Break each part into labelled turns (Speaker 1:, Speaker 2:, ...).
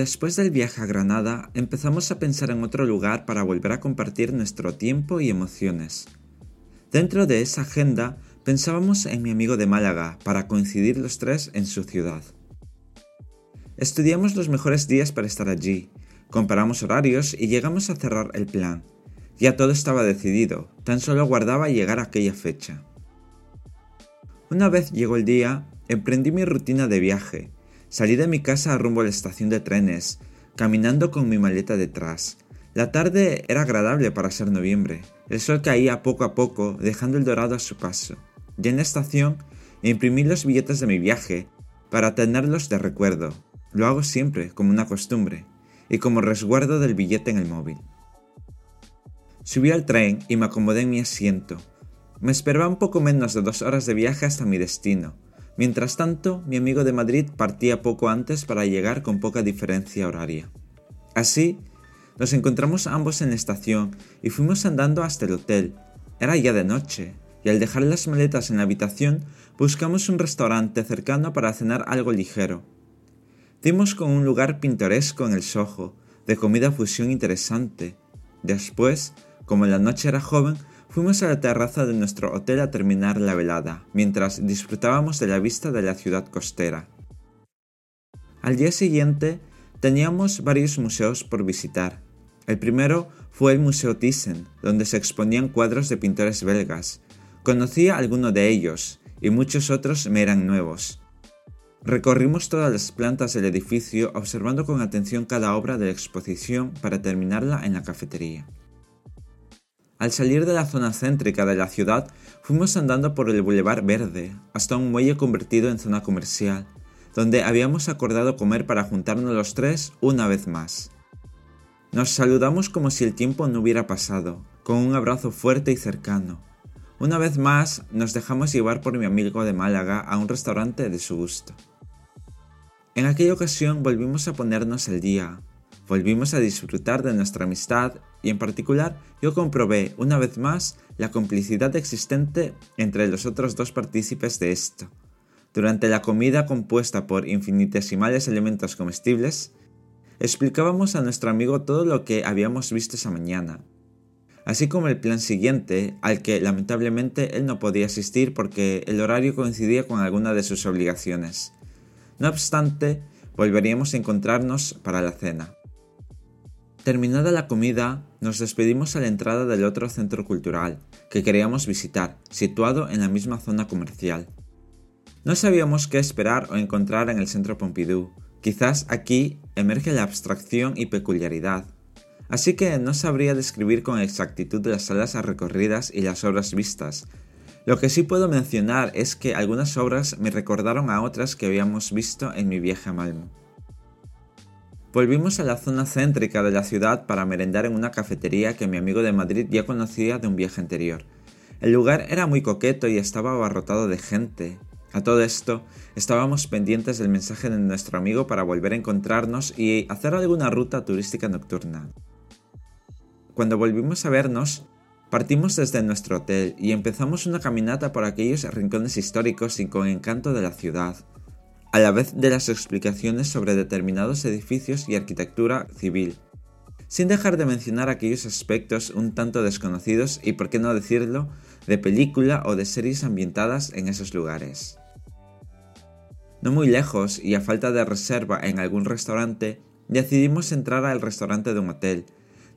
Speaker 1: Después del viaje a Granada, empezamos a pensar en otro lugar para volver a compartir nuestro tiempo y emociones. Dentro de esa agenda, pensábamos en mi amigo de Málaga para coincidir los tres en su ciudad. Estudiamos los mejores días para estar allí, comparamos horarios y llegamos a cerrar el plan. Ya todo estaba decidido, tan solo guardaba llegar a aquella fecha. Una vez llegó el día, emprendí mi rutina de viaje. Salí de mi casa rumbo a la estación de trenes, caminando con mi maleta detrás. La tarde era agradable para ser noviembre. El sol caía poco a poco, dejando el dorado a su paso. Y en la estación imprimí los billetes de mi viaje para tenerlos de recuerdo. Lo hago siempre, como una costumbre, y como resguardo del billete en el móvil. Subí al tren y me acomodé en mi asiento. Me esperaba un poco menos de dos horas de viaje hasta mi destino. Mientras tanto, mi amigo de Madrid partía poco antes para llegar con poca diferencia horaria. Así, nos encontramos ambos en la estación y fuimos andando hasta el hotel. Era ya de noche, y al dejar las maletas en la habitación, buscamos un restaurante cercano para cenar algo ligero. Dimos con un lugar pintoresco en el Soho, de comida fusión interesante. Después, como la noche era joven, Fuimos a la terraza de nuestro hotel a terminar la velada, mientras disfrutábamos de la vista de la ciudad costera. Al día siguiente teníamos varios museos por visitar. El primero fue el Museo Thyssen, donde se exponían cuadros de pintores belgas. Conocía algunos de ellos, y muchos otros me eran nuevos. Recorrimos todas las plantas del edificio observando con atención cada obra de la exposición para terminarla en la cafetería. Al salir de la zona céntrica de la ciudad, fuimos andando por el Boulevard Verde hasta un muelle convertido en zona comercial, donde habíamos acordado comer para juntarnos los tres una vez más. Nos saludamos como si el tiempo no hubiera pasado, con un abrazo fuerte y cercano. Una vez más nos dejamos llevar por mi amigo de Málaga a un restaurante de su gusto. En aquella ocasión volvimos a ponernos el día, volvimos a disfrutar de nuestra amistad y en particular yo comprobé una vez más la complicidad existente entre los otros dos partícipes de esto. Durante la comida compuesta por infinitesimales elementos comestibles, explicábamos a nuestro amigo todo lo que habíamos visto esa mañana, así como el plan siguiente, al que lamentablemente él no podía asistir porque el horario coincidía con alguna de sus obligaciones. No obstante, volveríamos a encontrarnos para la cena. Terminada la comida, nos despedimos a la entrada del otro centro cultural que queríamos visitar, situado en la misma zona comercial. No sabíamos qué esperar o encontrar en el centro Pompidou. Quizás aquí emerge la abstracción y peculiaridad. Así que no sabría describir con exactitud las salas recorridas y las obras vistas. Lo que sí puedo mencionar es que algunas obras me recordaron a otras que habíamos visto en mi viaje a Malmo. Volvimos a la zona céntrica de la ciudad para merendar en una cafetería que mi amigo de Madrid ya conocía de un viaje anterior. El lugar era muy coqueto y estaba abarrotado de gente. A todo esto, estábamos pendientes del mensaje de nuestro amigo para volver a encontrarnos y hacer alguna ruta turística nocturna. Cuando volvimos a vernos, partimos desde nuestro hotel y empezamos una caminata por aquellos rincones históricos y con encanto de la ciudad a la vez de las explicaciones sobre determinados edificios y arquitectura civil, sin dejar de mencionar aquellos aspectos un tanto desconocidos y, por qué no decirlo, de película o de series ambientadas en esos lugares. No muy lejos y a falta de reserva en algún restaurante, decidimos entrar al restaurante de un hotel,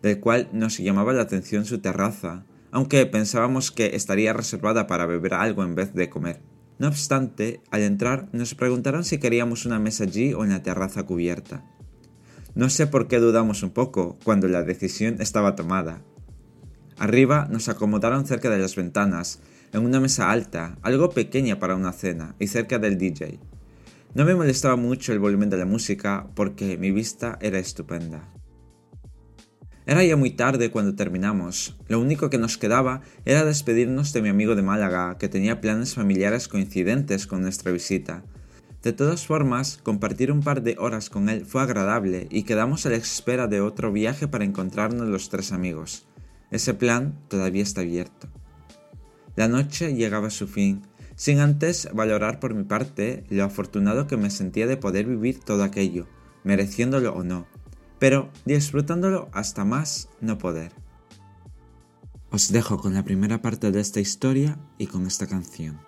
Speaker 1: del cual nos llamaba la atención su terraza, aunque pensábamos que estaría reservada para beber algo en vez de comer. No obstante, al entrar nos preguntaron si queríamos una mesa allí o en la terraza cubierta. No sé por qué dudamos un poco cuando la decisión estaba tomada. Arriba nos acomodaron cerca de las ventanas, en una mesa alta, algo pequeña para una cena, y cerca del DJ. No me molestaba mucho el volumen de la música porque mi vista era estupenda. Era ya muy tarde cuando terminamos. Lo único que nos quedaba era despedirnos de mi amigo de Málaga, que tenía planes familiares coincidentes con nuestra visita. De todas formas, compartir un par de horas con él fue agradable y quedamos a la espera de otro viaje para encontrarnos los tres amigos. Ese plan todavía está abierto. La noche llegaba a su fin, sin antes valorar por mi parte lo afortunado que me sentía de poder vivir todo aquello, mereciéndolo o no, pero disfrutándolo hasta más no poder. Os dejo con la primera parte de esta historia y con esta canción.